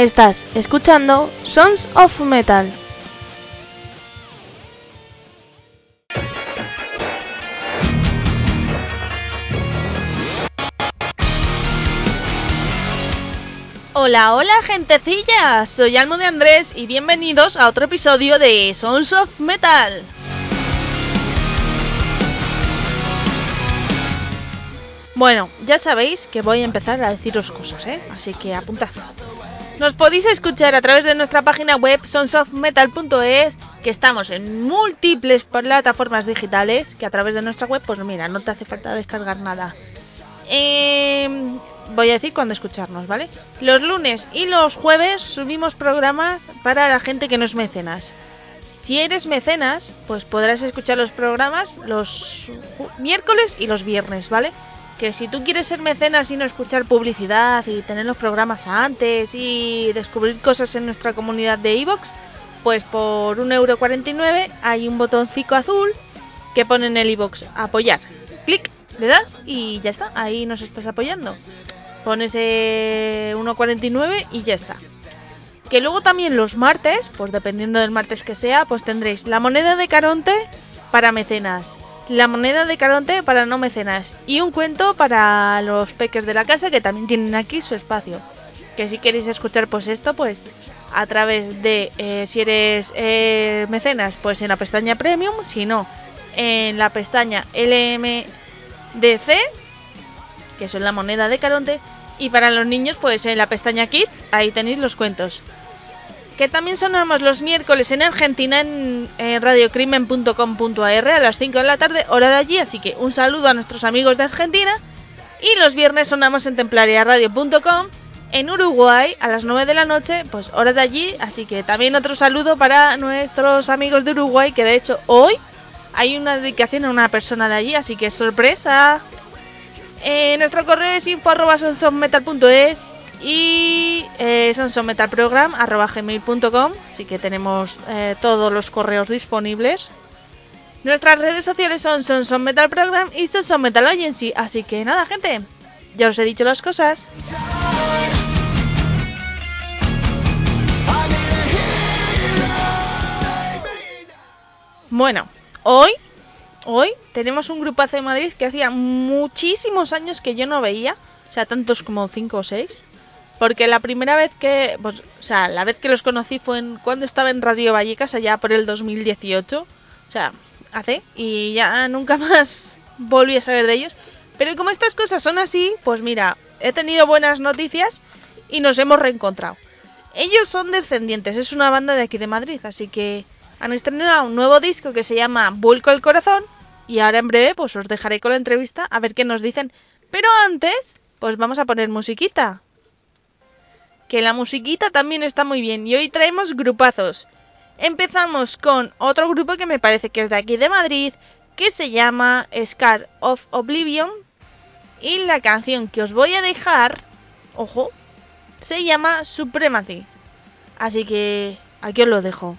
Estás escuchando Sons of Metal. Hola, hola gentecilla, soy Almo de Andrés y bienvenidos a otro episodio de Sons of Metal. Bueno, ya sabéis que voy a empezar a deciros cosas, ¿eh? Así que apuntad. Nos podéis escuchar a través de nuestra página web sonsofmetal.es, que estamos en múltiples plataformas digitales, que a través de nuestra web, pues mira, no te hace falta descargar nada. Em, voy a decir cuándo escucharnos, ¿vale? Los lunes y los jueves subimos programas para la gente que no es mecenas. Si eres mecenas, pues podrás escuchar los programas los miércoles y los viernes, ¿vale? Que si tú quieres ser mecenas y no escuchar publicidad y tener los programas antes y descubrir cosas en nuestra comunidad de iVoox, pues por 1,49€ hay un botoncito azul que pone en el iVoox apoyar. Clic, le das y ya está, ahí nos estás apoyando. Pones 1,49 y ya está. Que luego también los martes, pues dependiendo del martes que sea, pues tendréis la moneda de Caronte para mecenas la moneda de Caronte para no mecenas y un cuento para los peques de la casa que también tienen aquí su espacio. Que si queréis escuchar pues esto, pues a través de, eh, si eres eh, mecenas, pues en la pestaña Premium, si no, en la pestaña LMDC, que son la moneda de Caronte, y para los niños, pues en la pestaña Kids, ahí tenéis los cuentos que también sonamos los miércoles en Argentina en, radiocrimen.com.ar a las 5 de la tarde, hora de allí, así que un saludo a nuestros amigos de Argentina. Y los viernes sonamos en templariaradio.com en Uruguay a las 9 de la noche, pues hora de allí, así que también otro saludo para nuestros amigos de Uruguay, que de hecho hoy hay una dedicación a una persona de allí, así que sorpresa. Eh, nuestro correo es info y eh, sonsonmetalprogram.gmail.com Así que tenemos eh, todos los correos disponibles. Nuestras redes sociales son Sonson Metal Program y Sonson Metal Agency. Así que nada, gente, ya os he dicho las cosas. Bueno, hoy, hoy tenemos un grupazo de Madrid que hacía muchísimos años que yo no veía. O sea, tantos como 5 o 6. Porque la primera vez que, pues, o sea, la vez que los conocí fue en, cuando estaba en Radio Vallecas, allá por el 2018. O sea, hace, y ya nunca más volví a saber de ellos. Pero como estas cosas son así, pues mira, he tenido buenas noticias y nos hemos reencontrado. Ellos son descendientes, es una banda de aquí de Madrid, así que han estrenado un nuevo disco que se llama Vulco el Corazón. Y ahora en breve, pues os dejaré con la entrevista a ver qué nos dicen. Pero antes, pues vamos a poner musiquita que la musiquita también está muy bien y hoy traemos grupazos. Empezamos con otro grupo que me parece que es de aquí de Madrid, que se llama Scar of Oblivion y la canción que os voy a dejar, ojo, se llama Supremacy. Así que aquí os lo dejo.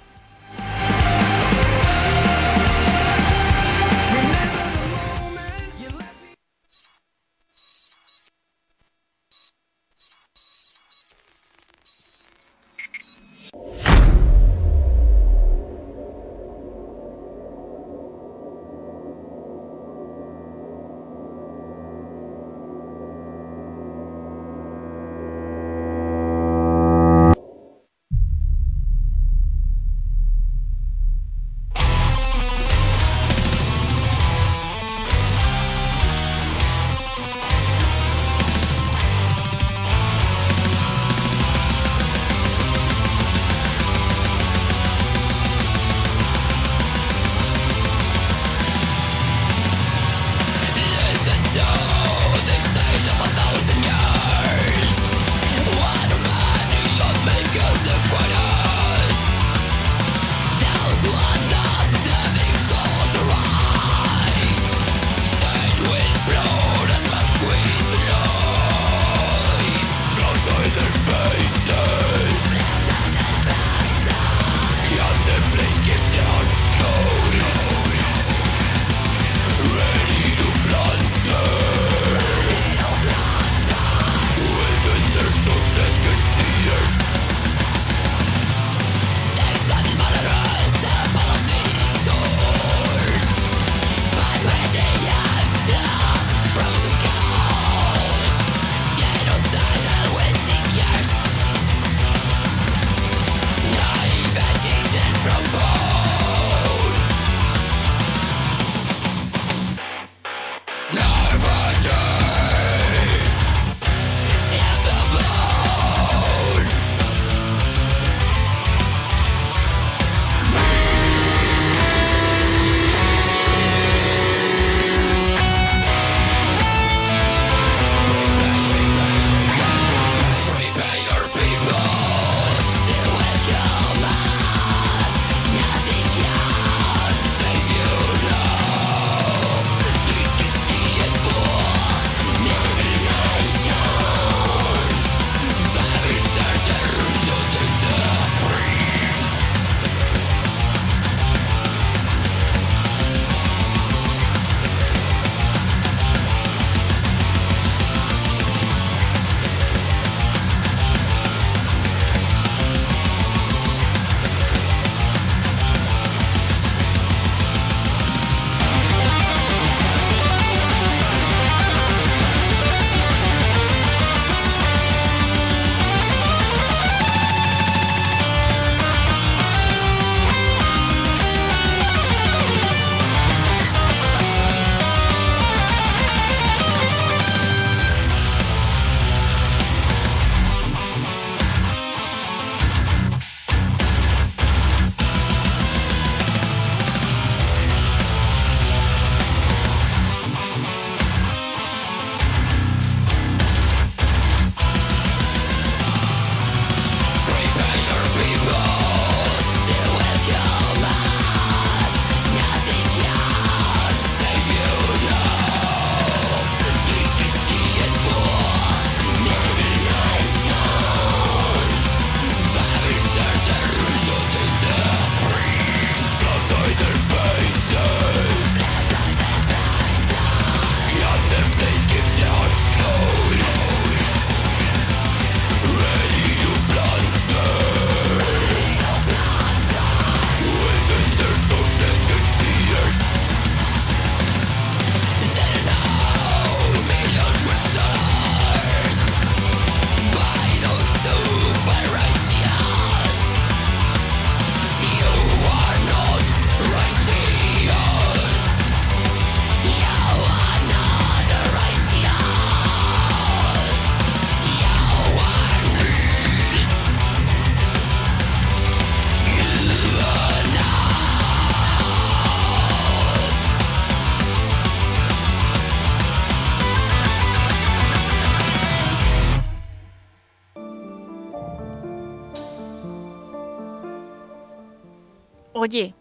Oye,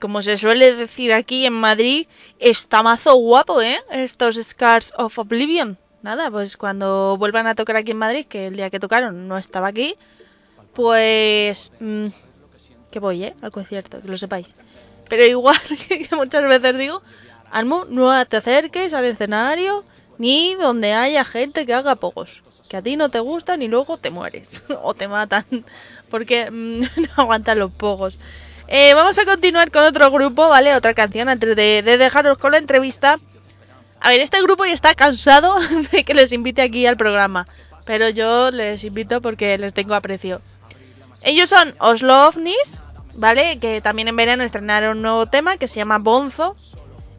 como se suele decir aquí en Madrid, está mazo guapo, ¿eh? Estos Scars of Oblivion. Nada, pues cuando vuelvan a tocar aquí en Madrid, que el día que tocaron no estaba aquí, pues... Mmm, que voy, ¿eh? Al concierto, que lo sepáis. Pero igual que muchas veces digo, Almu, no te acerques al escenario ni donde haya gente que haga pocos. Que a ti no te gustan y luego te mueres o te matan porque mmm, no aguantan los pocos. Eh, vamos a continuar con otro grupo, ¿vale? Otra canción antes de, de dejaros con la entrevista. A ver, este grupo ya está cansado de que les invite aquí al programa. Pero yo les invito porque les tengo aprecio. Ellos son Oslo OVNIs, ¿vale? Que también en verano estrenaron un nuevo tema que se llama Bonzo.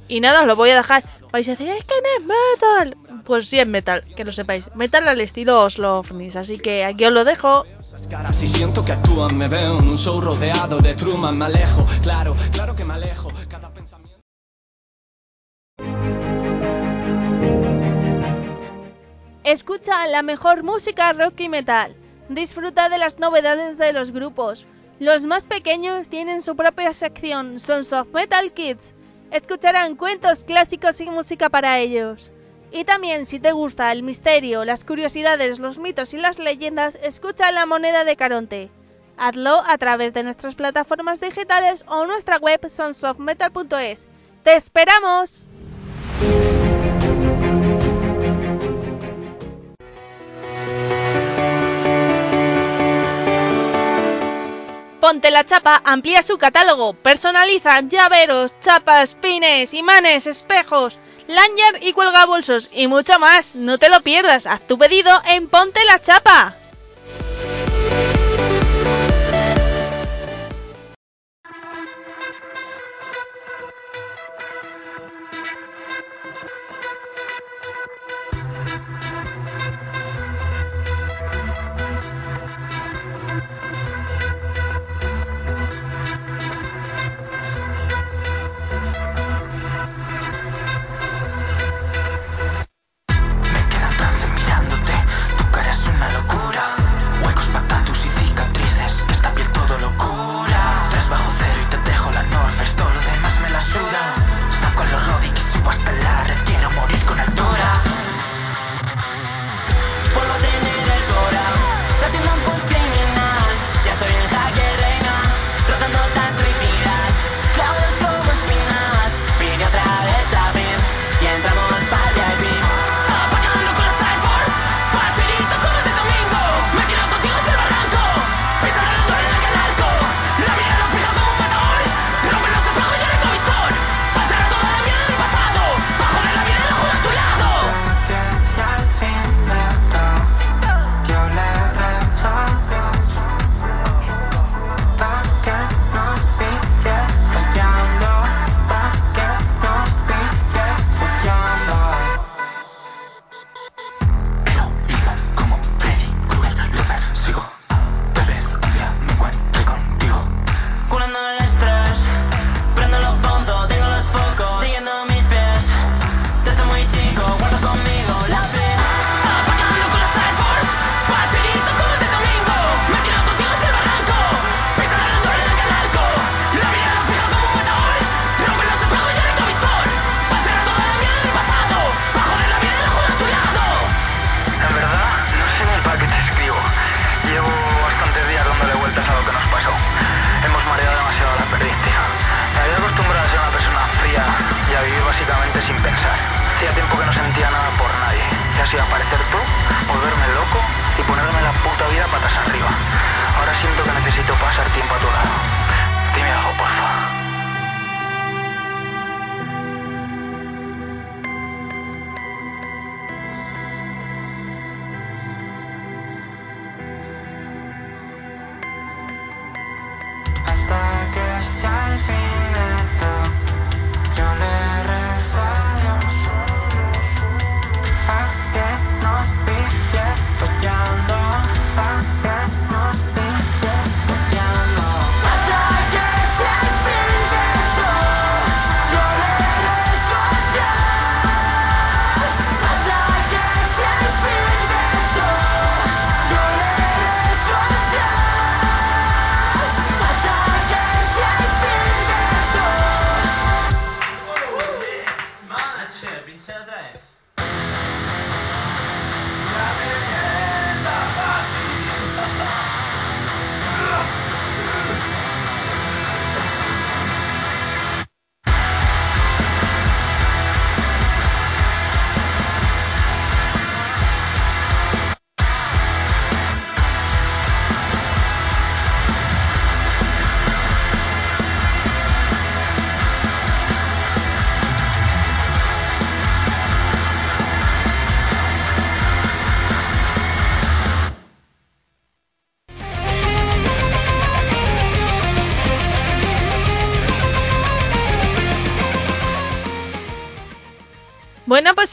Y nada, os lo voy a dejar. Vais a decir, es que no es metal. Pues sí es metal, que lo sepáis. Metal al estilo Oslo OVNIs. Así que aquí os lo dejo. Escucha la mejor música rock y metal. Disfruta de las novedades de los grupos. Los más pequeños tienen su propia sección, Sons of Metal Kids. Escucharán cuentos clásicos y música para ellos. Y también si te gusta el misterio, las curiosidades, los mitos y las leyendas, escucha La Moneda de Caronte. Hazlo a través de nuestras plataformas digitales o nuestra web sonsofmetal.es. ¡Te esperamos! Ponte la Chapa amplía su catálogo, personaliza llaveros, chapas, pines, imanes, espejos, lanyard y cuelga bolsos y mucho más. No te lo pierdas, haz tu pedido en Ponte la Chapa.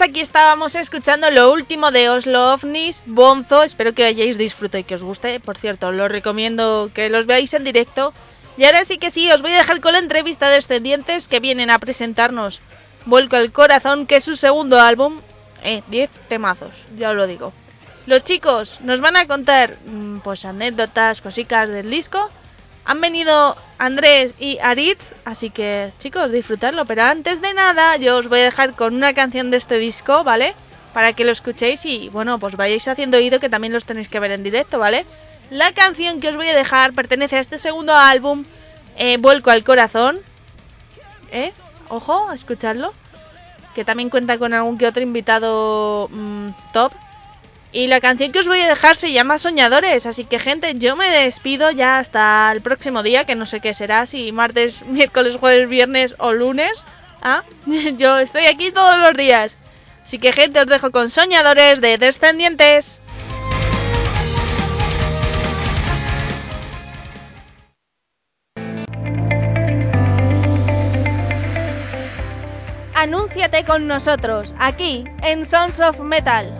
Pues aquí estábamos escuchando lo último de Oslo OVNIs, Bonzo. Espero que hayáis disfrutado y que os guste. Por cierto, lo recomiendo que los veáis en directo. Y ahora sí que sí, os voy a dejar con la entrevista de Descendientes que vienen a presentarnos Vuelco al Corazón, que es su segundo álbum. Eh, 10 temazos, ya os lo digo. Los chicos nos van a contar mm, pues anécdotas, cositas del disco. Han venido Andrés y Aritz, así que chicos, disfrutarlo. Pero antes de nada, yo os voy a dejar con una canción de este disco, ¿vale? Para que lo escuchéis y bueno, pues vayáis haciendo oído que también los tenéis que ver en directo, ¿vale? La canción que os voy a dejar pertenece a este segundo álbum, eh, Vuelco al Corazón. ¿Eh? Ojo, a escucharlo. Que también cuenta con algún que otro invitado mmm, top. Y la canción que os voy a dejar se llama Soñadores. Así que, gente, yo me despido ya hasta el próximo día, que no sé qué será, si martes, miércoles, jueves, viernes o lunes. ¿Ah? yo estoy aquí todos los días. Así que, gente, os dejo con Soñadores de Descendientes. Anúnciate con nosotros, aquí, en Sons of Metal.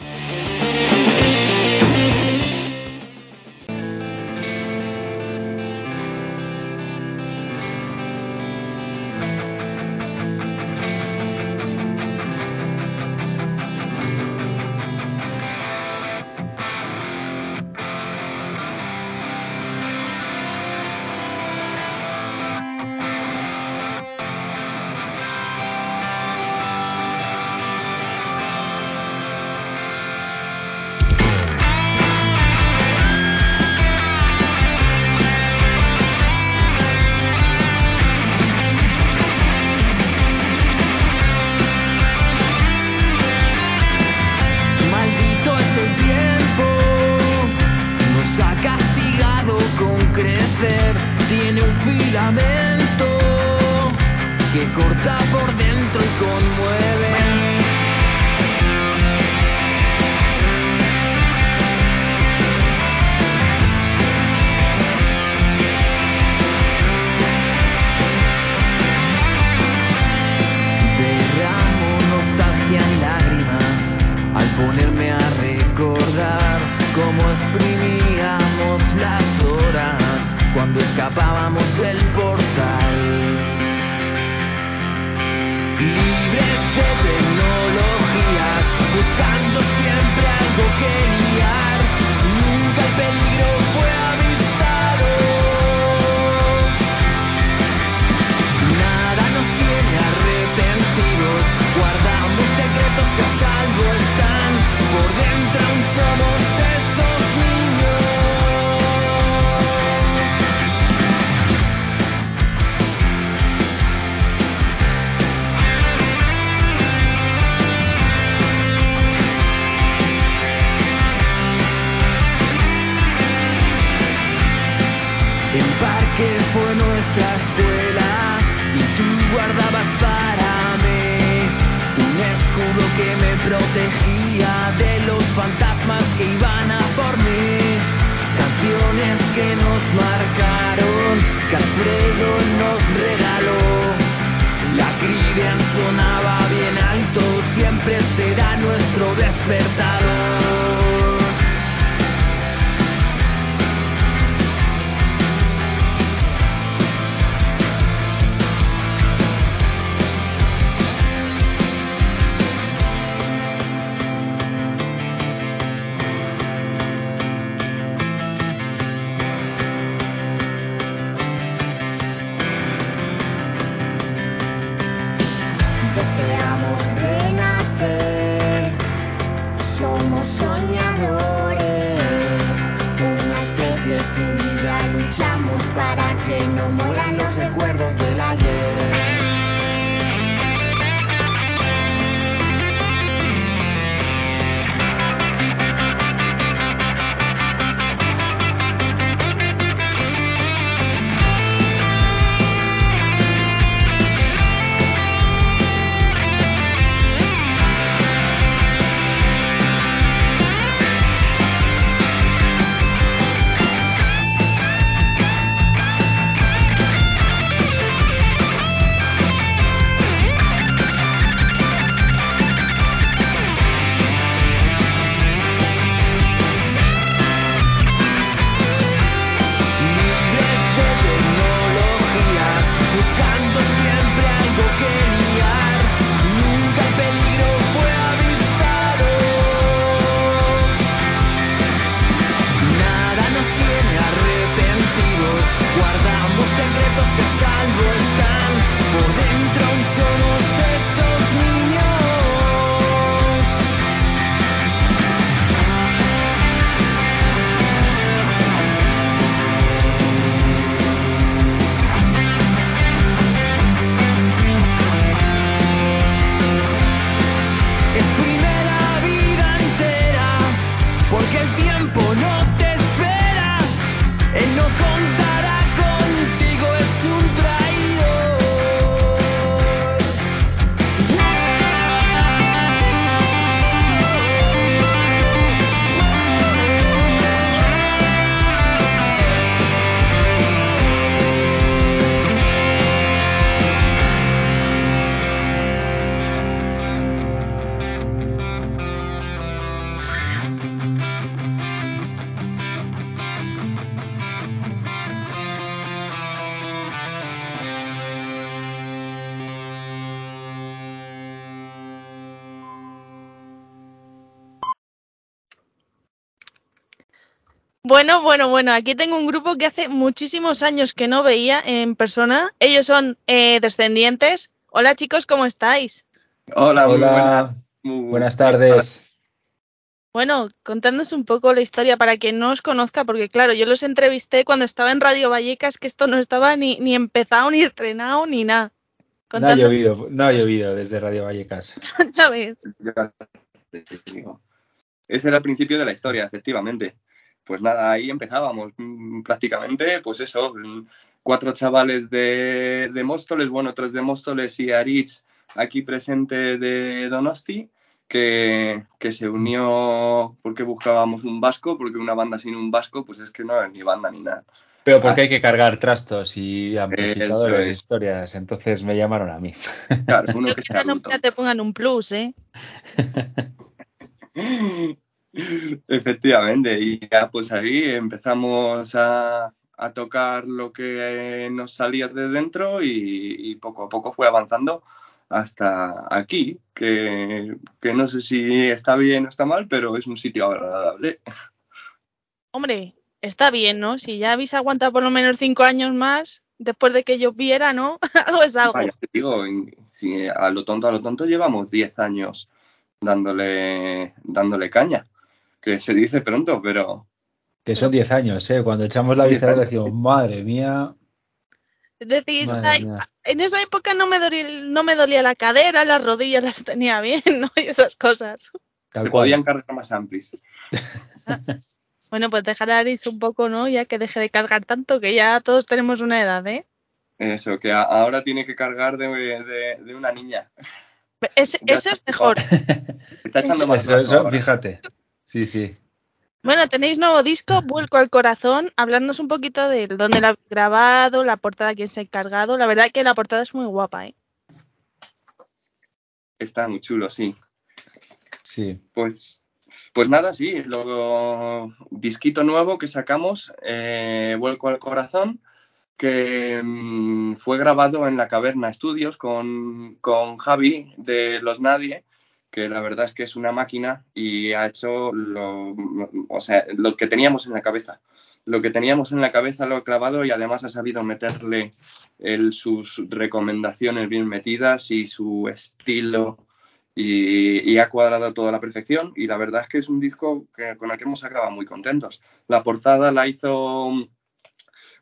Bueno, bueno, bueno, aquí tengo un grupo que hace muchísimos años que no veía en persona. Ellos son eh, descendientes. Hola chicos, ¿cómo estáis? Hola, muy Hola, buenas. Muy buenas buenas tardes. Bueno, contándonos un poco la historia para quien no os conozca, porque claro, yo los entrevisté cuando estaba en Radio Vallecas, que esto no estaba ni, ni empezado, ni estrenado, ni nada. No ha llovido, no ha llovido desde Radio Vallecas. digo. Ese era el principio de la historia, efectivamente. Pues nada, ahí empezábamos. Mm, Prácticamente, pues eso, mm, cuatro chavales de, de Móstoles, bueno, tres de Móstoles y Aritz aquí presente de Donosti, que, que se unió porque buscábamos un vasco, porque una banda sin un vasco, pues es que no es ni banda ni nada. Pero porque hay que cargar trastos y amplificadores es. historias, entonces me llamaron a mí. Claro, uno que sea te pongan un plus, ¿eh? Efectivamente, y ya pues ahí empezamos a, a tocar lo que nos salía de dentro y, y poco a poco fue avanzando hasta aquí, que, que no sé si está bien o está mal, pero es un sitio agradable. Hombre, está bien, ¿no? Si ya habéis aguantado por lo menos cinco años más, después de que lloviera, ¿no? algo es algo. Vaya, te digo, en- si a lo tonto, a lo tonto llevamos 10 años dándole, dándole caña, que se dice pronto, pero Que son 10 años, ¿eh? Cuando echamos la 10 vista atrás decimos, madre mía, Decís, madre "Ay, mía. en esa época no me, dolía, no me dolía la cadera, las rodillas las tenía bien, ¿no? Y esas cosas. Tal cual. podían cargar más amplis. Bueno, pues dejar a Ariz un poco, ¿no? Ya que deje de cargar tanto, que ya todos tenemos una edad, ¿eh? Eso, que ahora tiene que cargar de, de- de una niña. Ese, ese es mejor. Está echando más Eso- eso, fíjate. Sí, sí. Bueno, tenéis nuevo disco, Vuelco al Corazón. Hablándonos un poquito de dónde lo habéis grabado, la portada, quién se ha encargado. La verdad que la portada es muy guapa, ¿eh? Está muy chulo, sí. Sí. Pues, pues nada, sí. Luego, disquito nuevo que sacamos, eh, Vuelco al Corazón, que mm, fue grabado en la Caverna Studios con, con Javi de Los Nadie, que la verdad es que es una máquina y ha hecho lo, o sea, lo que teníamos en la cabeza. Lo que teníamos en la cabeza lo ha clavado y además ha sabido meterle el- sus recomendaciones bien metidas y su estilo y, y ha cuadrado toda la perfección y la verdad es que es un disco que- con el que hemos acabado muy contentos. La portada la hizo,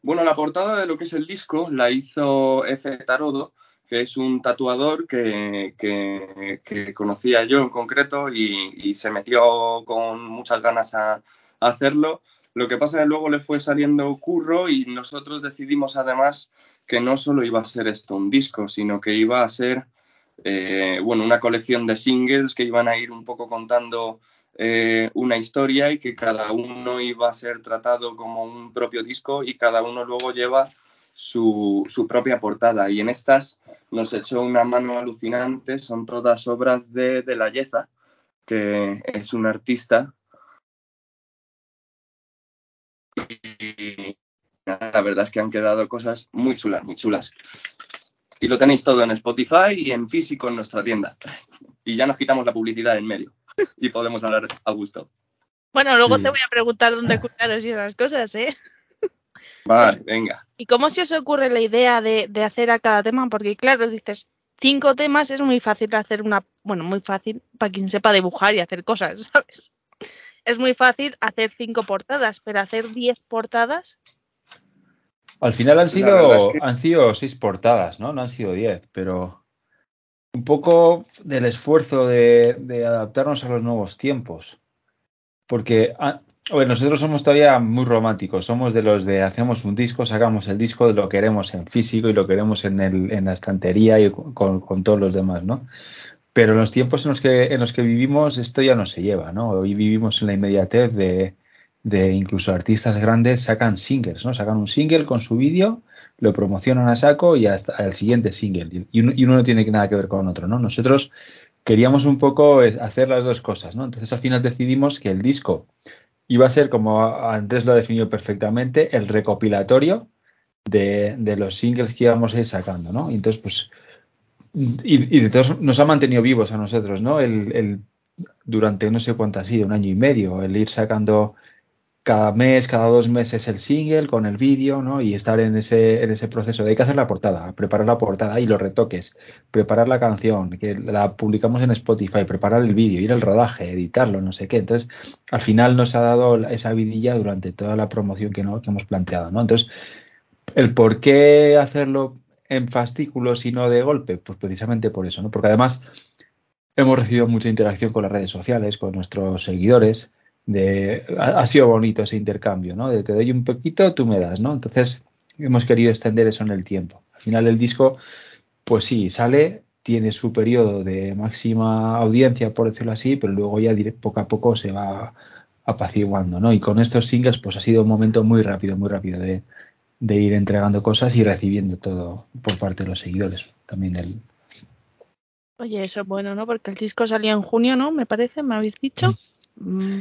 bueno, la portada de lo que es el disco la hizo F. Tarodo, que es un tatuador que, que- conocía yo en concreto y, se metió con muchas ganas a, a hacerlo. Lo que pasa es que luego le fue saliendo curro y nosotros decidimos además que no solo iba a ser esto un disco, sino que iba a ser eh, bueno, una colección de singles que iban a ir un poco contando eh, una historia y que cada uno iba a ser tratado como un propio disco y cada uno luego lleva su, su propia portada. Y en estas nos echó una mano alucinante, son todas obras de, de La Yeza, que es un artista. Y la verdad es que han quedado cosas muy chulas, muy chulas. Y lo tenéis todo en Spotify y en físico en nuestra tienda. Y ya nos quitamos la publicidad en medio. Y podemos hablar a gusto. Bueno, luego Sí. te voy a preguntar dónde ocultaros y esas cosas, ¿eh? Vale, venga. ¿Y cómo se os ocurre la idea de, de hacer a cada tema? Porque claro, dices, cinco temas es muy fácil hacer una, bueno, muy fácil para quien sepa dibujar y hacer cosas, ¿sabes? Es muy fácil hacer cinco portadas, pero hacer diez portadas, Al final han sido, verdad es que- han sido seis portadas, ¿no? No han sido diez, pero un poco del esfuerzo de, de adaptarnos a los nuevos tiempos. Porque, ah, a nosotros somos todavía muy románticos, somos de los de hacemos un disco, sacamos el disco, lo queremos en físico y lo queremos en, el, en la estantería y con, todos los demás, ¿no? Pero en los tiempos en los que, en los que vivimos esto ya no se lleva, ¿no? Hoy vivimos en la inmediatez de, incluso artistas grandes sacan singles, ¿no? Sacan un single con su vídeo, lo promocionan a saco y hasta el siguiente single. Y uno, y uno no tiene nada que ver con otro, ¿no? Nosotros queríamos un poco hacer las dos cosas, ¿no? Entonces al final decidimos que el disco iba a ser, como Andrés lo definió perfectamente, el recopilatorio de, de los singles que íbamos a ir sacando, ¿no? Y entonces, pues, y, y de todos nos ha mantenido vivos a nosotros, ¿no? El, el- durante no sé cuánto ha sido, un año y medio, el ir sacando cada mes, cada dos meses el single con el vídeo, ¿no? Y estar en ese, en ese proceso hay que hacer la portada, preparar la portada y los retoques, preparar la canción, que la publicamos en Spotify, preparar el vídeo, ir al rodaje, editarlo, no sé qué. Entonces, al final nos ha dado esa vidilla durante toda la promoción que, no, que hemos planteado, ¿no? Entonces, el por qué hacerlo en fascículos y no de golpe, pues precisamente por eso, ¿no? Porque además hemos recibido mucha interacción con las redes sociales, con nuestros seguidores, de, ha, sido bonito ese intercambio, ¿no? De te doy un poquito, tú me das, ¿no? Entonces hemos querido extender eso en el tiempo. Al final el disco, pues sí, sale, tiene su periodo de máxima audiencia, por decirlo así, pero luego ya poco a poco se va apaciguando, ¿no? Y con estos singles, pues ha sido un momento muy rápido, muy rápido de, de ir entregando cosas y recibiendo todo por parte de los seguidores. También el. Oye, eso es bueno, ¿no? Porque el disco salió en junio, ¿no? Me parece, me habéis dicho. Mm.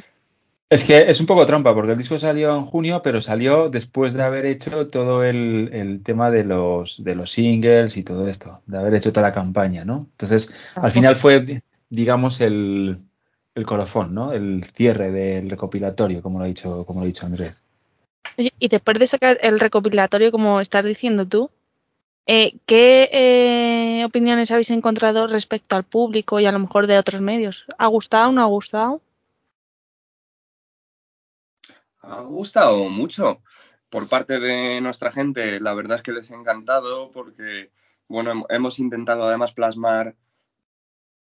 Es que es un poco trampa, porque el disco salió en junio, pero salió después de haber hecho todo el, el tema de los, de los singles y todo esto, de haber hecho toda la campaña, ¿no? Entonces, al final fue, digamos, el, el colofón, ¿no? El cierre del recopilatorio, como lo ha dicho, como lo ha dicho Andrés. Y después de sacar el recopilatorio, como estás diciendo tú, eh, ¿qué eh, opiniones habéis encontrado respecto al público y a lo mejor de otros medios? ¿Ha gustado o no ha gustado? Ha gustado mucho por parte de nuestra gente. La verdad es que les ha encantado porque, bueno, hemos intentado además plasmar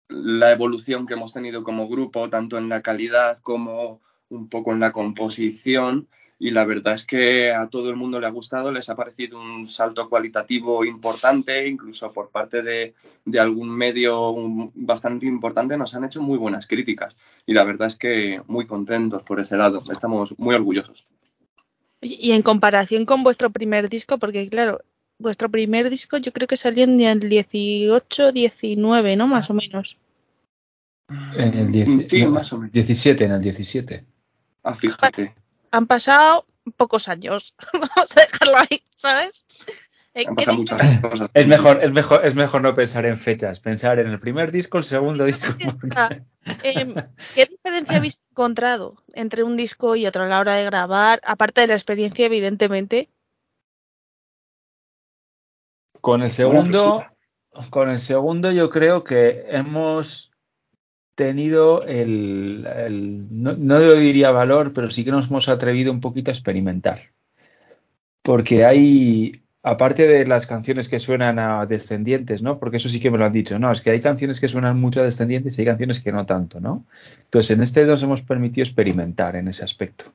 la evolución que hemos tenido como grupo, tanto en la calidad como un poco en la composición y la verdad es que a todo el mundo le ha gustado, les ha parecido un salto cualitativo importante, incluso por parte de, algún medio bastante importante nos han hecho muy buenas críticas y la verdad es que muy contentos por ese lado, estamos muy orgullosos. Y en comparación con vuestro primer disco, porque claro, vuestro primer disco yo creo que salió en el 18, 19, ¿no? Más o menos. En el sí, más o menos. 17, en el 17. Ah, fíjate han pasado pocos años. Vamos a dejarlo ahí, ¿sabes? Eh, han pasado muchas cosas. Es mejor, es mejor, es mejor no pensar en fechas, pensar en el primer disco, el segundo disco. Em, ¿Qué diferencia habéis encontrado entre un disco y otro a la hora de grabar? Aparte de la experiencia, evidentemente. Con el segundo, con el segundo yo creo que hemos tenido el, no, no, lo diría valor, pero sí que nos hemos atrevido un poquito a experimentar. Porque hay, aparte de las canciones que suenan a descendientes, ¿no? Porque eso sí que me lo han dicho, ¿no? Es que hay canciones que suenan mucho a descendientes y hay canciones que no tanto, ¿no? Entonces, en este nos hemos permitido experimentar en ese aspecto.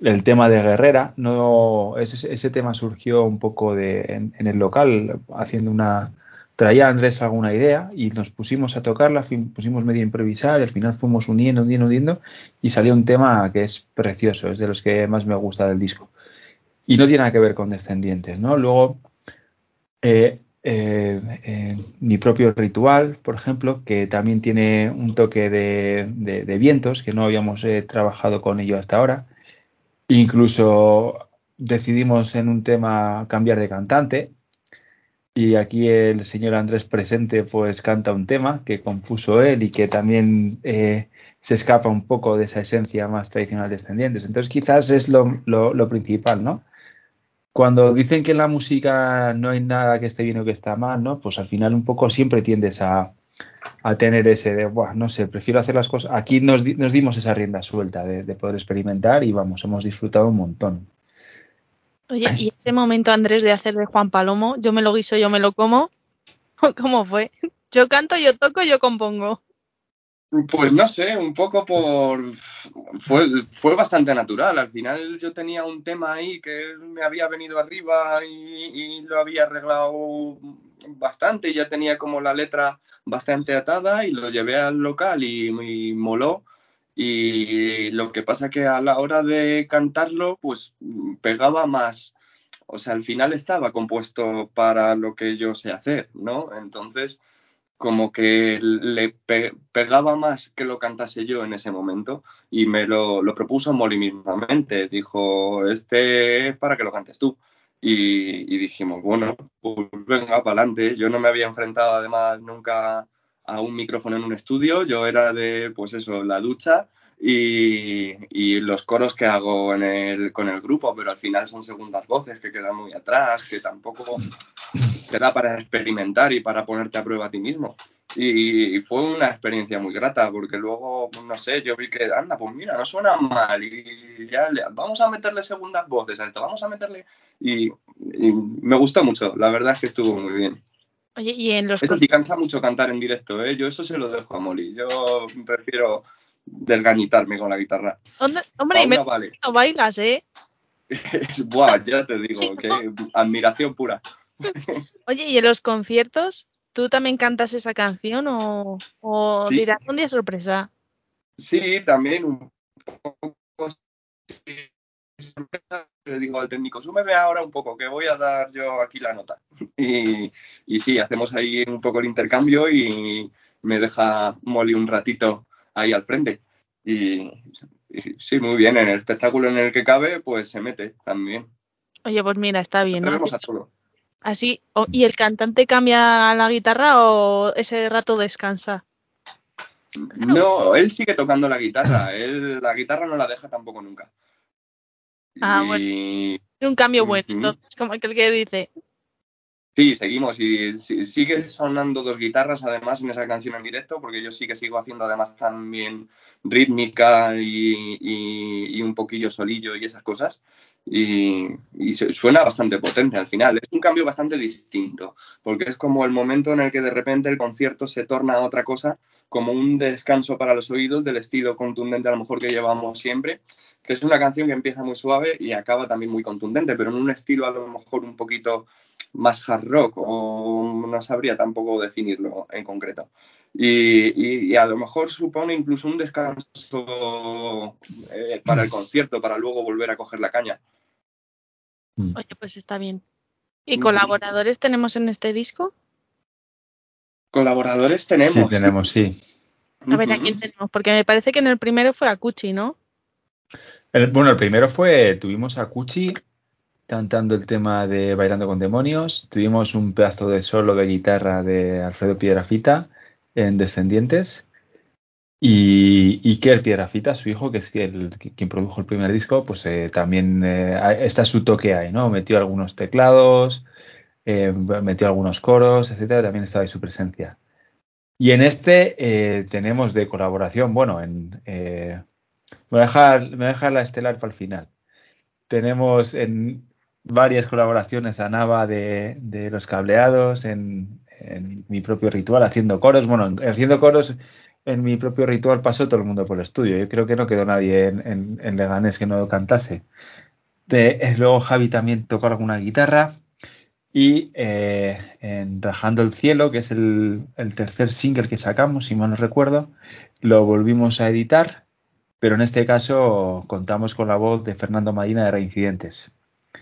El tema de Guerrera, no, ese, tema surgió un poco de, en el local, haciendo una, traía Andrés alguna idea y nos pusimos a tocarla, pusimos medio a improvisar y al final fuimos uniendo, uniendo, uniendo y salió un tema que es precioso, es de los que más me gusta del disco. Y no tiene nada que ver con Descendientes, ¿no? Luego, eh, eh, eh, mi propio ritual, por ejemplo, que también tiene un toque de, vientos, que no habíamos trabajado con ello hasta ahora. Incluso decidimos en un tema cambiar de cantante, y aquí el señor Andrés presente pues canta un tema que compuso él y que también eh, se escapa un poco de esa esencia más tradicional de descendientes. Entonces quizás es lo, lo, principal, ¿no? Cuando dicen que en la música no hay nada que esté bien o que está mal, ¿no? Pues al final un poco siempre tiendes a, a tener ese de, no sé, prefiero hacer las cosas. Aquí nos, nos dimos esa rienda suelta de poder experimentar y vamos, hemos disfrutado un montón. Oye, y ese momento, Andrés, de hacer de Juan Palomo, yo me lo guiso, yo me lo como, ¿cómo fue? Yo canto, yo toco, yo compongo. Pues no sé, un poco por... Fue, fue bastante natural. Al final yo tenía un tema ahí que me había venido arriba y, lo había arreglado bastante ya tenía como la letra bastante atada y lo llevé al local y, y moló y lo que pasa que a la hora de cantarlo, pues pegaba más, o sea, al final estaba compuesto para lo que yo sé hacer, ¿no? Entonces, como que le pegaba más que lo cantase yo en ese momento y me lo, lo propuso Molly mismamente. Dijo, este es para que lo cantes tú. Y, y dijimos, bueno, pues venga, para adelante. Yo no me había enfrentado además nunca a un micrófono en un estudio, yo era de, pues eso, la ducha y, y los coros que hago en el, con el grupo, pero al final son segundas voces que quedan muy atrás, que tampoco te da para experimentar y para ponerte a prueba a ti mismo. Y, fue una experiencia muy grata, porque luego, no sé, yo vi que, anda, pues mira, no suena mal, y ya vamos a meterle segundas voces a esto, vamos a meterle... Y, y me gustó mucho, la verdad es que estuvo muy bien. Oye, y en los Eso sí, cansa mucho cantar en directo, ¿eh? Yo eso se lo dejo a Molly. Yo prefiero desgañitarme con la guitarra. ¿Dónde- Hombre, me no vale. no bailas, ¿eh? Buah, ya te digo, Sí, que admiración pura. Oye, ¿y en los conciertos? ¿Tú también cantas esa canción o, o Sí. dirás un día sorpresa? Sí, también un poco. sorpresa, Le digo al técnico, súmeme ahora un poco, que voy a dar yo aquí la nota. Y, y sí, hacemos ahí un poco el intercambio y me deja Molly un ratito ahí al frente. Y, y sí, muy bien, en el espectáculo en el que cabe, pues se mete también. Oye, pues mira, está bien, ¿no? Así, o- ¿y el cantante cambia la guitarra o ese rato descansa? No, él sigue tocando la guitarra. Él la guitarra no la deja tampoco nunca. Ah, y Es un cambio bueno, Ujú. entonces, como aquel que dice. sí, seguimos. Y si- sigue sonando dos guitarras además en esa canción en directo, porque yo sí que sigo haciendo además también rítmica y, y- y un poquillo solillo y esas cosas. Y, y suena bastante potente al final. Es un cambio bastante distinto, porque es como el momento en el que de repente el concierto se torna a otra cosa, como un descanso para los oídos del estilo contundente a lo mejor que llevamos siempre, que es una canción que empieza muy suave y acaba también muy contundente, pero en un estilo a lo mejor un poquito más hard rock o no sabría tampoco definirlo en concreto. Y, y- y a lo mejor supone incluso un descanso eh, para el concierto, para luego volver a coger la caña. Oye, pues está bien. ¿Y colaboradores tenemos en este disco? Colaboradores tenemos. Sí, tenemos, sí. A ver, ¿a quién tenemos? Porque me parece que en el primero fue Akuchi, ¿no? El- bueno, el primero fue, tuvimos a Cuchi cantando el tema de Bailando con Demonios, tuvimos un pedazo de solo de guitarra de Alfredo Piedrafita en Descendientes y Iker Piedrafita, su hijo, que es el, quien produjo el primer disco, pues eh, también eh, está su toque ahí, ¿no? Metió algunos teclados, eh, metió algunos coros, etcétera, también estaba ahí su presencia. Y en este eh, tenemos de colaboración, bueno, en... eh, me voy a dejar, voy a dejar la estelar para el final. Tenemos en varias colaboraciones a Nava de, los cableados, en, mi propio ritual, haciendo coros. Bueno, en- haciendo coros en mi propio ritual pasó todo el mundo por el estudio. Yo creo que no quedó nadie en, en- en Leganés que no cantase. De- eh, luego Javi también tocó alguna guitarra. Y eh, en Rajando el Cielo, que es el, el tercer single que sacamos, si mal no recuerdo, lo volvimos a editar pero en este caso contamos con la voz de Fernando Marina de Reincidentes.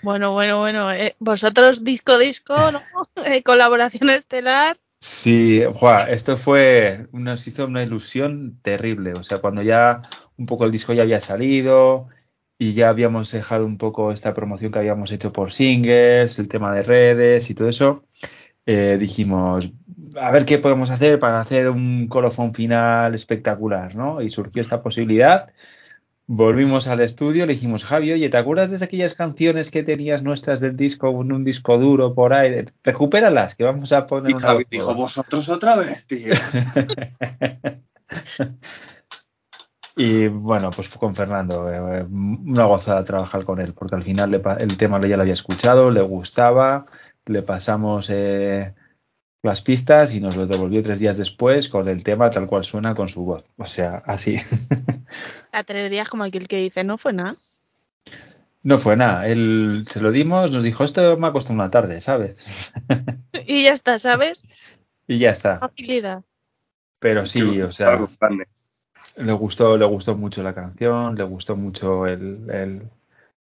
Bueno, bueno, bueno. eh, vosotros disco disco, ¿no? Eh, colaboración estelar. Sí, Juan, esto fue, nos hizo una ilusión terrible. O sea, cuando ya un poco el disco ya había salido y ya habíamos dejado un poco esta promoción que habíamos hecho por singles, el tema de redes y todo eso, eh, dijimos, a ver qué podemos hacer para hacer un colofón final espectacular, ¿no? Y surgió esta posibilidad. Volvimos al estudio, le dijimos, Javi, oye, ¿te acuerdas de aquellas canciones que tenías nuestras del disco en un disco duro por ahí? Recupéralas, que vamos a poner Y una Javi dijo, nueva". vosotros otra vez, tío. Y bueno, pues fue con Fernando, eh, una gozada trabajar con él, porque al final le pa- el tema ya lo había escuchado, le gustaba, le pasamos eh, las pistas y nos lo devolvió tres días después con el tema tal cual suena con su voz. O sea, así. A tres días, como aquel que dice, no fue nada. No fue nada, él se lo dimos, nos dijo, esto me ha costado una tarde, ¿sabes? Y ya está, ¿sabes? Y ya está. Facilidad. Pero sí, o sea. Le gustó, le gustó mucho la canción, le gustó mucho el, el,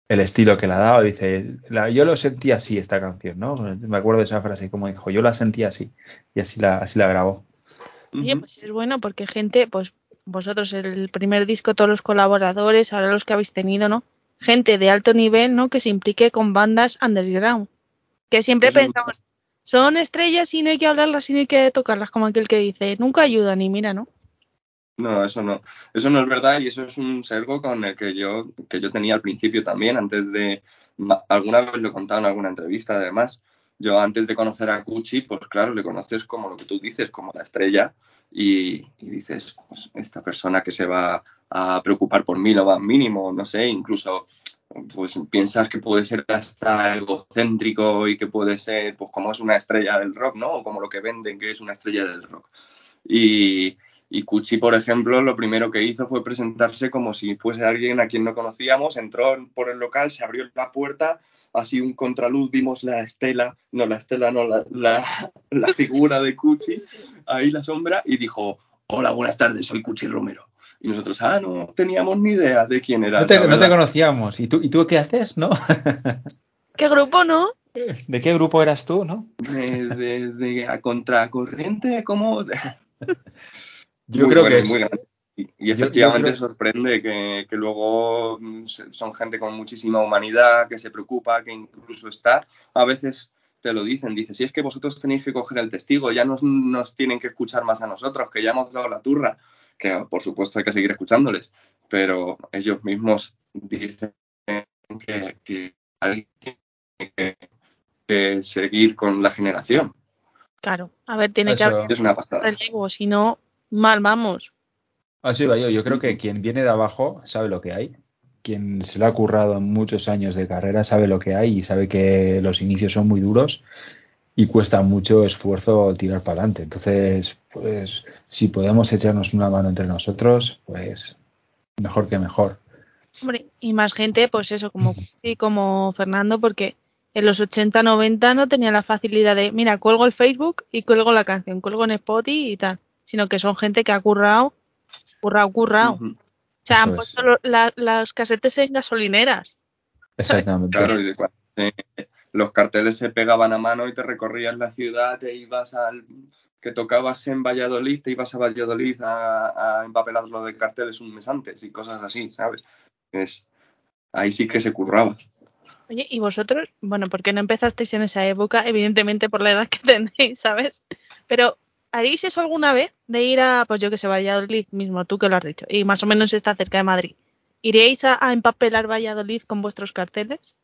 el estilo que le ha dado. Dice, la- yo lo sentí así esta canción, ¿no? Me acuerdo de esa frase, como dijo, yo la sentí así. Y así la, así la grabó. Oye, pues es bueno porque gente, pues vosotros el primer disco, todos los colaboradores, ahora los que habéis tenido, ¿no? Gente de alto nivel, ¿no? Que se implique con bandas underground. Que siempre Eso pensamos, son estrellas y no hay que hablarlas y no hay que tocarlas, como aquel que dice, nunca ayudan y mira, ¿no? No, eso no. Eso no es verdad y eso es un sergo con el que yo, que yo tenía al principio también, antes de, alguna vez lo he contado en alguna entrevista además, yo antes de conocer a Cuchi, pues claro, le conoces como lo que tú dices, como la estrella y, dices, pues esta persona que se va a preocupar por mí lo más mínimo, no sé, incluso pues piensas que puede ser hasta egocéntrico y que puede ser, pues como es una estrella del rock, ¿no? O como lo que venden que es una estrella del rock. Y, y Cuchi, por ejemplo, lo primero que hizo fue presentarse como si fuese alguien a quien no conocíamos, entró por el local, se abrió la puerta, así un contraluz, vimos la estela, no la estela, no, la, la, figura de Cuchi, ahí la sombra, y dijo, hola, buenas tardes, soy Cuchi Romero. Y nosotros, ah, no teníamos ni idea de quién era. No te, no te conocíamos. ¿Y tú, ¿Y tú qué haces, no? ¿Qué grupo, no? ¿De qué grupo eras tú, no? De, de, a contracorriente, ¿cómo? Yo creo que muy Y, efectivamente sorprende que, que, luego son gente con muchísima humanidad, que se preocupa, que incluso está, a veces te lo dicen, dice, si es que vosotros tenéis que coger el testigo, ya nos, nos tienen que escuchar más a nosotros, que ya hemos dado la turra, que por supuesto hay que seguir escuchándoles, pero ellos mismos dicen que, que alguien tiene que, seguir con la generación. Claro, a ver, tiene que haber es una relevo, si no, mal vamos. Así va yo. Yo creo que quien viene de abajo sabe lo que hay. Quien se lo ha currado en muchos años de carrera sabe lo que hay y sabe que los inicios son muy duros y cuesta mucho esfuerzo tirar para adelante. Entonces, pues, si podemos echarnos una mano entre nosotros, pues mejor que mejor. Hombre, y más gente, pues eso, como, sí, como Fernando, porque en los 80, 90 no tenía la facilidad de, mira, cuelgo el Facebook y cuelgo la canción, cuelgo en Spotify y tal sino que son gente que ha currado, currado, currado. O sea, han puesto las casetes en gasolineras. Exactamente. Claro, y los carteles se pegaban a mano y te recorrías la ciudad, te ibas al que tocabas en Valladolid, te ibas a Valladolid a, a empapelar lo de carteles un mes antes y cosas así, ¿sabes? Es, ahí sí que se curraba. Oye, ¿y vosotros? Bueno, ¿por qué no empezasteis en esa época? Evidentemente por la edad que tenéis, ¿sabes? Pero ¿haréis eso alguna vez? De ir a, pues yo que sé, Valladolid mismo, tú que lo has dicho, y más o menos está cerca de Madrid. ¿Iríais a, empapelar Valladolid con vuestros carteles?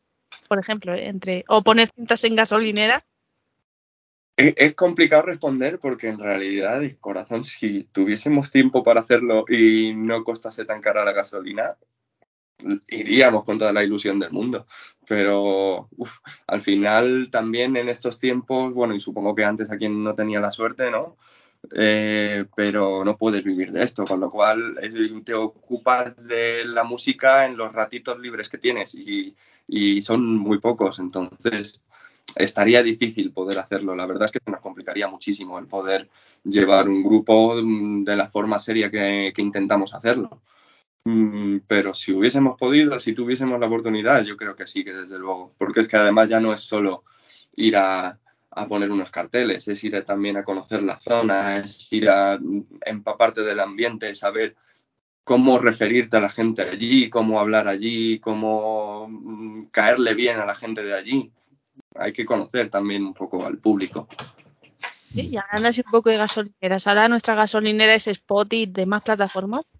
Por ejemplo, ¿eh? entre o poner cintas en gasolineras. Es, complicado responder porque en realidad, corazón, si tuviésemos tiempo para hacerlo y no costase tan cara la gasolina, iríamos con toda la ilusión del mundo. Pero al final también en estos tiempos, bueno, y supongo que antes a quien no tenía la suerte, ¿no? Eh, pero no puedes vivir de esto, con lo cual te ocupas de la música en los ratitos libres que tienes y, y, son muy pocos, entonces estaría difícil poder hacerlo. La verdad es que nos complicaría muchísimo el poder llevar un grupo de la forma seria que, que intentamos hacerlo. Mm, pero si hubiésemos podido, si tuviésemos la oportunidad, yo creo que sí, que desde luego, porque es que además ya no es solo ir a, poner unos carteles, es ir también a conocer la zona, es ir a empaparte del ambiente, saber cómo referirte a la gente allí, cómo hablar allí, cómo mm, caerle bien a la gente de allí. Hay que conocer también un poco al público. Sí, y hablando así un poco de gasolineras, ahora nuestra gasolinera es Spot y demás plataformas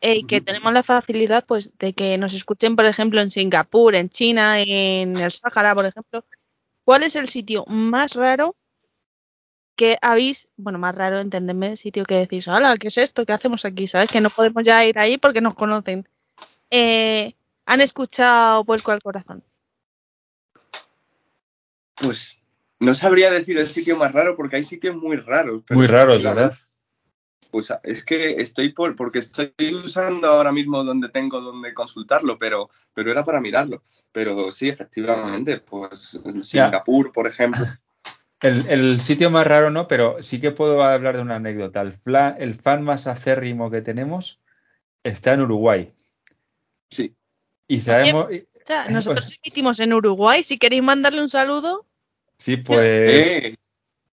eh, que tenemos la facilidad pues de que nos escuchen, por ejemplo, en Singapur, en China, en el Sahara, por ejemplo. ¿Cuál es el sitio más raro que habéis, bueno, más raro, entendeme, el sitio que decís, hola, ¿qué es esto? ¿Qué hacemos aquí? ¿Sabes? Que no podemos ya ir ahí porque nos conocen. Eh, ¿Han escuchado Vuelco al Corazón? Pues no sabría decir el sitio más raro porque hay sitios muy raros. muy raros, ¿verdad? Pues es que estoy por, porque estoy usando ahora mismo donde tengo donde consultarlo, pero, pero era para mirarlo. Pero sí, efectivamente, pues Singapur, por ejemplo. El, sitio más raro no, pero sí que puedo hablar de una anécdota. El, el fan más acérrimo que tenemos está en Uruguay. Sí. Y sabemos. nosotros pues emitimos en Uruguay. Si queréis mandarle un saludo. Sí, pues.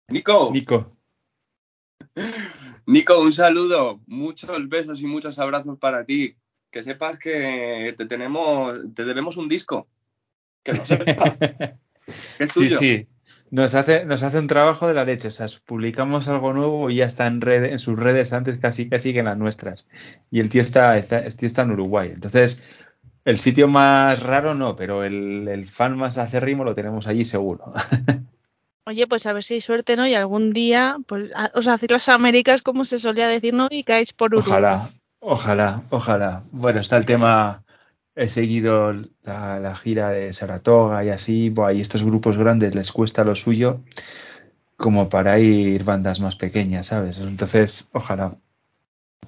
Nico. Nico. Nico, un saludo, muchos besos y muchos abrazos para ti. Que sepas que te tenemos, te debemos un disco. Que lo sepas. es tuyo. Sí, sí. nos hace, nos hace un trabajo de la leche. O sea, publicamos algo nuevo y ya está en, red, en sus redes antes casi casi que en las nuestras. Y el tío está, está, el tío está en Uruguay. Entonces, el sitio más raro no, pero el, el fan más acérrimo lo tenemos allí seguro. Oye, pues a ver si hay suerte, ¿no? Y algún día, pues os hacéis las Américas, como se solía decir, ¿no? Y caéis por Uruguay. Ojalá, ojalá, ojalá. Bueno, está el tema he seguido la, la, gira de Saratoga y así, buah, y estos grupos grandes les cuesta lo suyo como para ir bandas más pequeñas, ¿sabes? Entonces, ojalá.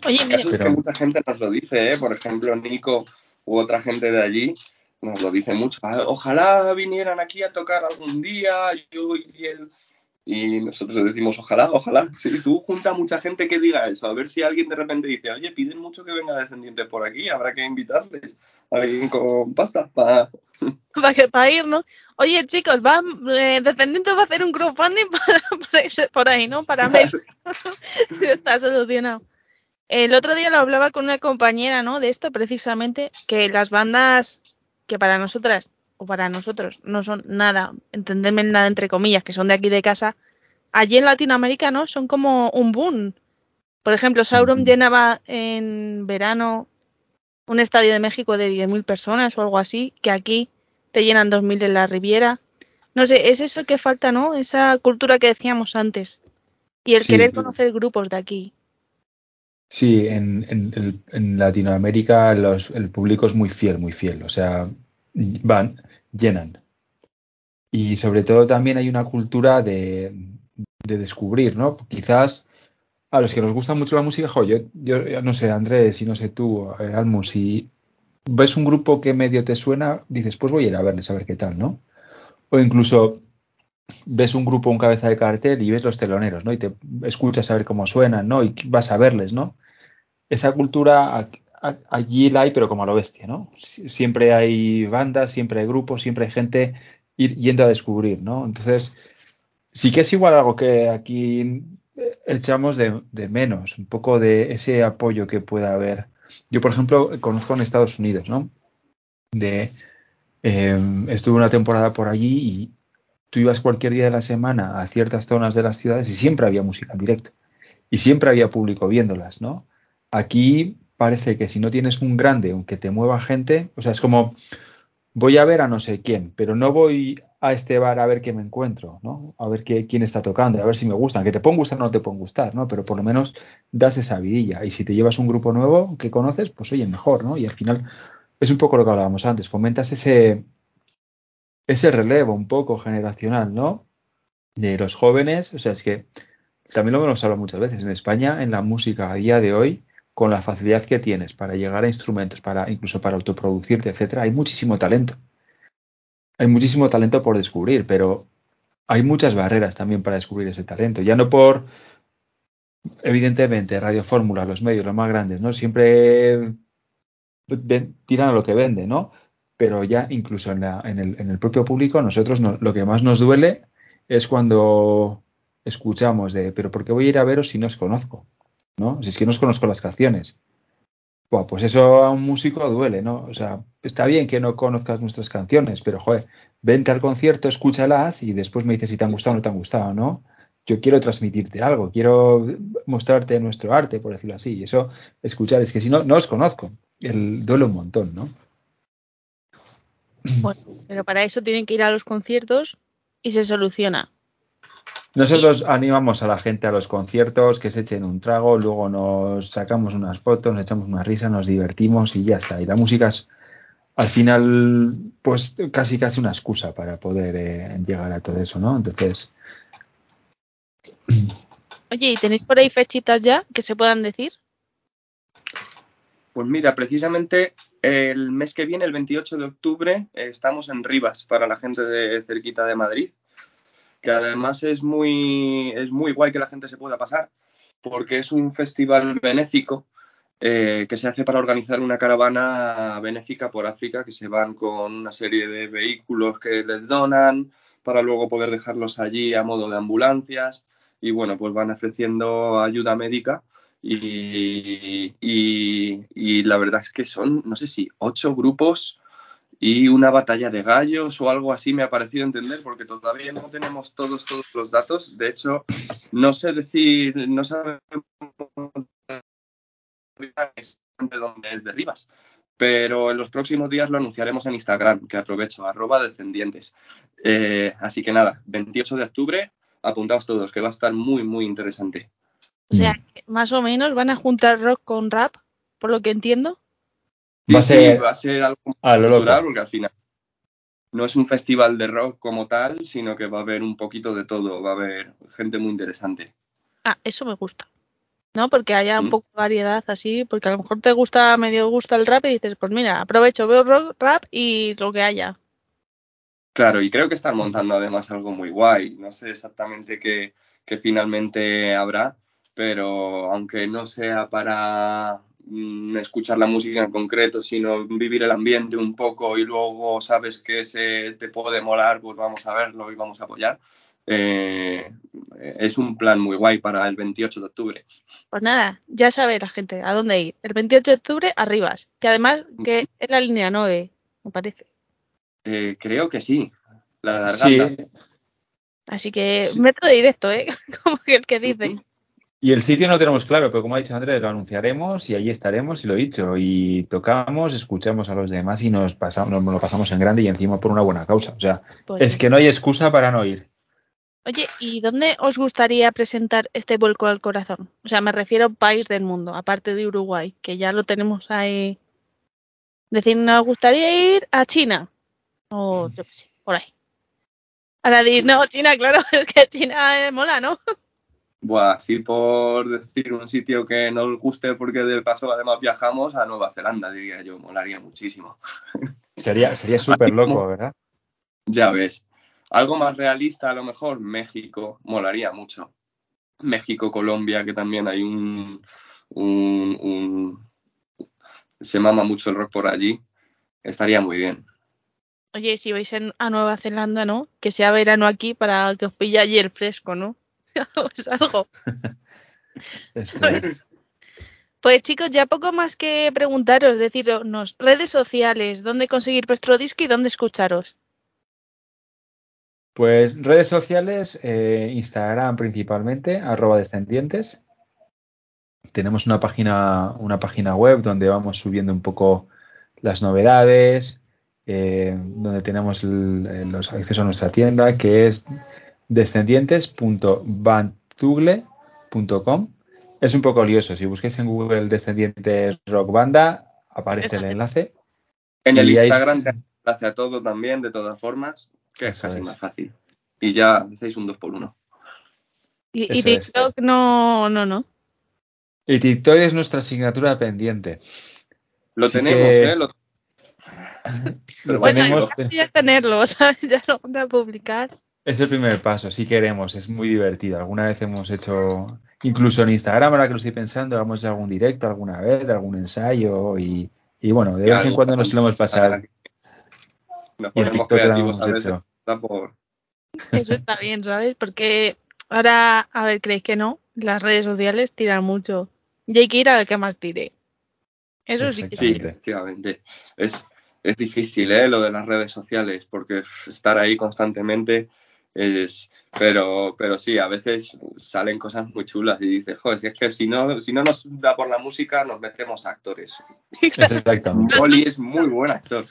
Oye, mira, es que mucha gente nos lo dice, ¿eh? Por ejemplo, Nico u otra gente de allí nos lo dice mucho. Ah, ojalá vinieran aquí a tocar algún día, yo y él. Y nosotros decimos, ojalá, ojalá. Si tú junta mucha gente que diga eso, a ver si alguien de repente dice, oye, piden mucho que venga descendientes por aquí, habrá que invitarles alguien con pasta para para ir, ¿no? Oye, chicos, va, eh, Descendientes va a hacer un crowdfunding para, para, irse por ahí, ¿no? Para mí. Está solucionado. El otro día lo hablaba con una compañera, ¿no? De esto precisamente, que las bandas que para nosotras o para nosotros no son nada, entenderme nada entre comillas, que son de aquí de casa, allí en Latinoamérica, ¿no? Son como un boom. Por ejemplo, Sauron llenaba en verano un estadio de México de 10.000 personas o algo así, que aquí te llenan 2.000 en la Riviera. No sé, es eso que falta, ¿no? Esa cultura que decíamos antes. Y el Sí, querer conocer grupos de aquí. Sí, en, en- en Latinoamérica los- el público es muy fiel, muy fiel. O sea, van, llenan. Y sobre todo también hay una cultura de, de descubrir, ¿no? Quizás a los que nos gusta mucho la música, yo yo no sé, Andrés, y no sé tú, eh, Almu, si ves un grupo que medio te suena, dices, pues voy a ir a verles a ver qué tal, ¿no? O incluso ves un grupo, un cabeza de cartel y ves los teloneros, ¿no? Y te escuchas a ver cómo suenan, ¿no? Y vas a verles, ¿no? Esa cultura allí la hay, pero como a lo bestia, ¿no? Sie- Siempre hay bandas, siempre hay grupos, siempre hay gente yendo a descubrir, ¿no? Entonces, sí que es igual algo que aquí echamos de, menos, un poco de ese apoyo que pueda haber. Yo, por ejemplo, conozco en Estados Unidos, ¿no? De, eh, estuve una temporada por allí y tú ibas cualquier día de la semana a ciertas zonas de las ciudades y siempre había música en directo y siempre había público viéndolas, ¿no? Aquí parece que si no tienes un grande, aunque te mueva gente, o sea, es como voy a ver a no sé quién, pero no voy a este bar a ver qué me encuentro, ¿no? A ver qué, quién está tocando, a ver si me gustan, que te pueden gustar o no te pueden gustar, ¿no? Pero por lo menos das esa vidilla. Y si te llevas un grupo nuevo que conoces, pues oye, mejor, ¿no? Y al final es un poco lo que hablábamos antes, fomentas ese, ese relevo un poco generacional, ¿no? De los jóvenes, o sea, es que también lo hemos hablado muchas veces, en España, en la música a día de hoy, con la facilidad que tienes para llegar a instrumentos, para incluso para autoproducirte, etcétera, hay muchísimo talento. Hay muchísimo talento por descubrir, pero hay muchas barreras también para descubrir ese talento. Ya no por, evidentemente, Radio Fórmula, los medios, los más grandes, ¿no? Siempre tiran a lo que vende, ¿no? Pero ya incluso en, la- en el, en el propio público, nosotros no- lo que más nos duele es cuando escuchamos de, pero ¿por qué voy a ir a veros si no os conozco? ¿No? Si es que no os conozco las canciones. Buah, pues eso a un músico duele, ¿no? O sea, está bien que no conozcas nuestras canciones, pero joder, vente al concierto, escúchalas y después me dices si te han gustado o no te han gustado, ¿no? Yo quiero transmitirte algo, quiero mostrarte nuestro arte, por decirlo así. Y eso, escuchar, es que si no, no os conozco. El, duele un montón, ¿no? Bueno, pero para eso tienen que ir a los conciertos y se soluciona. Nosotros animamos a la gente a los conciertos, que se echen un trago, luego nos sacamos unas fotos, nos echamos una risa, nos divertimos y ya está. Y la música es al final, pues casi casi una excusa para poder eh, llegar a todo eso, ¿no? Entonces, Oye, ¿y tenéis por ahí fechitas ya que se puedan decir? Pues mira, precisamente el mes que viene, el 28 de octubre, eh, estamos en Rivas para la gente de cerquita de Madrid, que además es muy, es muy guay que la gente se pueda pasar, porque es un festival benéfico eh, que se hace para organizar una caravana benéfica por África, que se van con una serie de vehículos que les donan para luego poder dejarlos allí a modo de ambulancias y bueno, pues van ofreciendo ayuda médica y, la verdad es que son, no sé si ocho grupos y una batalla de gallos o algo así me ha parecido entender porque todavía no tenemos todos todos los datos. De hecho, no sé decir, no sabemos de dónde es de Rivas, pero en los próximos días lo anunciaremos en Instagram, que aprovecho, arroba descendientes. Eh, así que nada, 28 de octubre, apuntaos todos, que va a estar muy, muy interesante. O sea, más o menos van a juntar rock con rap, por lo que entiendo. Sí, Va a sí, ser va a ser algo a lo loco. porque al final no es un festival de rock como tal, sino que va a haber un poquito de todo, va a haber gente muy interesante. Ah, eso me gusta. ¿No? Porque haya un Mm. poco de variedad así, porque a lo mejor te gusta, medio gusta el rap y dices, pues mira, aprovecho, veo rock, rap y lo que haya. Claro, y creo que están montando además algo muy guay. No sé exactamente qué, qué finalmente habrá, pero aunque no sea para mm, escuchar la música en concreto, sino vivir el ambiente un poco y luego sabes que se te puede molar, pues vamos a verlo y vamos a apoyar. Eh, es un plan muy guay para el 28 de octubre. Pues nada, ya sabe la gente a dónde ir. El 28 de octubre, Arribas, que además que es la línea 9, me parece. Eh, creo que sí, la de Arganda. Sí, Así que Sí. metro directo, ¿eh? Como que el que dice. Y el sitio no lo tenemos claro, pero como ha dicho Andrés, lo anunciaremos y allí estaremos, y lo he dicho, y tocamos, escuchamos a los demás y nos, pasamos, nos lo pasamos en grande y encima por una buena causa. O sea, Pues, es que no hay excusa para no ir. Oye, ¿y dónde os gustaría presentar este vuelco al corazón? O sea, me refiero a un país del mundo, aparte de Uruguay, que ya lo tenemos ahí. Decir, nos gustaría ir a China. O yo qué sé, por ahí. Ahora di, no, China, claro, es que China eh, mola, ¿no? Buah, así por decir un sitio que nos guste porque de paso además viajamos a Nueva Zelanda, diría yo, molaría muchísimo. Sería sería súper loco, ¿verdad? Ya ves. Algo más realista a lo mejor, México, molaría mucho. México, Colombia, que también hay un, un, un- se mama mucho el rock por allí. Estaría muy bien. Oye, si vais en- a Nueva Zelanda, ¿no? Que sea verano aquí para que os pille allí el fresco, ¿no? es algo. Pues chicos, ya poco más que preguntaros, decirnos redes sociales, dónde conseguir vuestro disco y dónde escucharos. Pues redes sociales, eh, Instagram principalmente, arroba descendientes. Tenemos una página, una página web donde vamos subiendo un poco las novedades, eh, donde tenemos el- los accesos a nuestra tienda, que es descendientes.bantugle.com. Es un poco lioso. Si busquéis en Google Descendientes Rock Banda, aparece el enlace. En el Instagram te hace a todo también, de todas formas, que es casi es. más fácil. Y ya hacéis un 2 por 1 Y, y Eso es. TikTok no, no, no. Y TikTok es nuestra asignatura pendiente. Lo Así tenemos, que- ¿eh? Lo- Pero Bueno, bueno, el tenemos- caso ya es tenerlo, ¿sabes? Ya lo voy a publicar. Es el primer paso, sí queremos, es muy divertido. Alguna vez hemos hecho, incluso en Instagram, ahora que lo estoy pensando, hemos hecho algún directo alguna vez, algún ensayo y, y bueno, de vez en cuando nos solemos pasar. Nos Y en ponemos TikTok creativos lo a hemos veces. hecho. por- Eso está bien, ¿sabes? Porque ahora, a ver, ¿creéis que no? Las redes sociales tiran mucho. Y hay que ir al que más tire. Eso sí que Sí, efectivamente. Es, es difícil, ¿eh? Lo de las redes sociales, porque estar ahí constantemente es... Pero, pero sí, a veces salen cosas muy chulas y dices, joder, si es que si no, si no nos da por la música, nos metemos a actores. Exactamente. Molly es muy buen actor.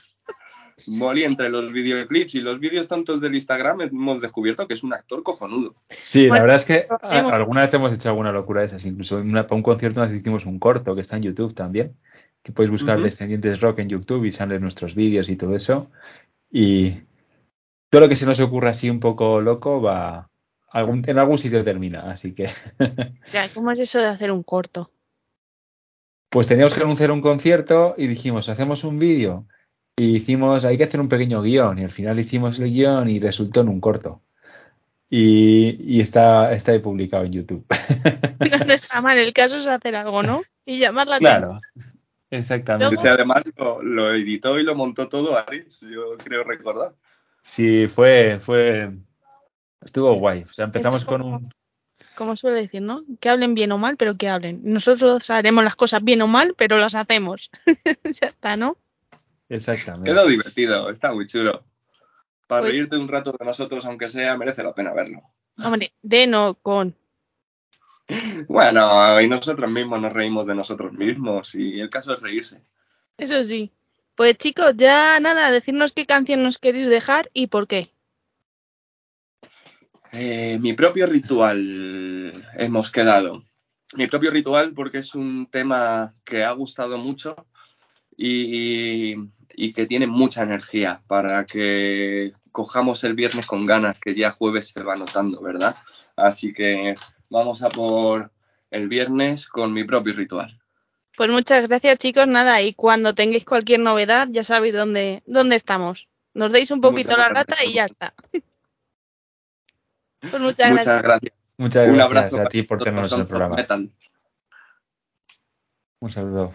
Molly, entre los videoclips y los vídeos tontos del Instagram, hemos descubierto que es un actor cojonudo. Sí, la verdad es que a- alguna vez hemos hecho alguna locura de esas, incluso en una- para un concierto nos hicimos un corto que está en YouTube también, que podéis buscar. Descendientes Rock en YouTube y salen nuestros vídeos y todo eso. Y todo lo que se nos ocurra así un poco loco va, algún, en algún sitio termina, así que... Ya, ¿cómo es eso de hacer un corto? Pues teníamos que anunciar un concierto y dijimos, hacemos un vídeo. Y hicimos, hay que hacer un pequeño guion. Y al final hicimos el guion y resultó en un corto. Y, y está, está ahí publicado en YouTube. No, no está mal, el caso es hacer algo, ¿no? Y llamar la claro, exactamente. Luego- Ese además lo, lo editó y lo montó todo Aritz, yo creo recordar. Sí, fue, fue, estuvo guay. O sea, empezamos con un, como suele decir, ¿no? Que hablen bien o mal, pero que hablen. Nosotros haremos las cosas bien o mal, pero las hacemos. ya está, ¿no? Exactamente. Quedó divertido, está muy chulo. Para Pues- reírte un rato de nosotros, aunque sea, merece la pena verlo. Hombre, de no con. Bueno, y nosotros mismos nos reímos de nosotros mismos, y el caso es reírse. Eso sí. Pues chicos, ya nada, decirnos qué canción nos queréis dejar y por qué. Eh, mi propio ritual hemos quedado. Mi propio ritual porque es un tema que ha gustado mucho y, y que tiene mucha energía para que cojamos el viernes con ganas, que ya jueves se va notando, ¿verdad? Así que vamos a por el viernes con mi propio ritual. Pues muchas gracias chicos, nada, y cuando tengáis cualquier novedad ya sabéis dónde, dónde estamos. Nos deis un poquito Muchas la gracias. rata y ya está. Pues muchas, Muchas gracias. gracias. Muchas Un gracias abrazo a ti por tenernos en el programa. Metal. Un saludo.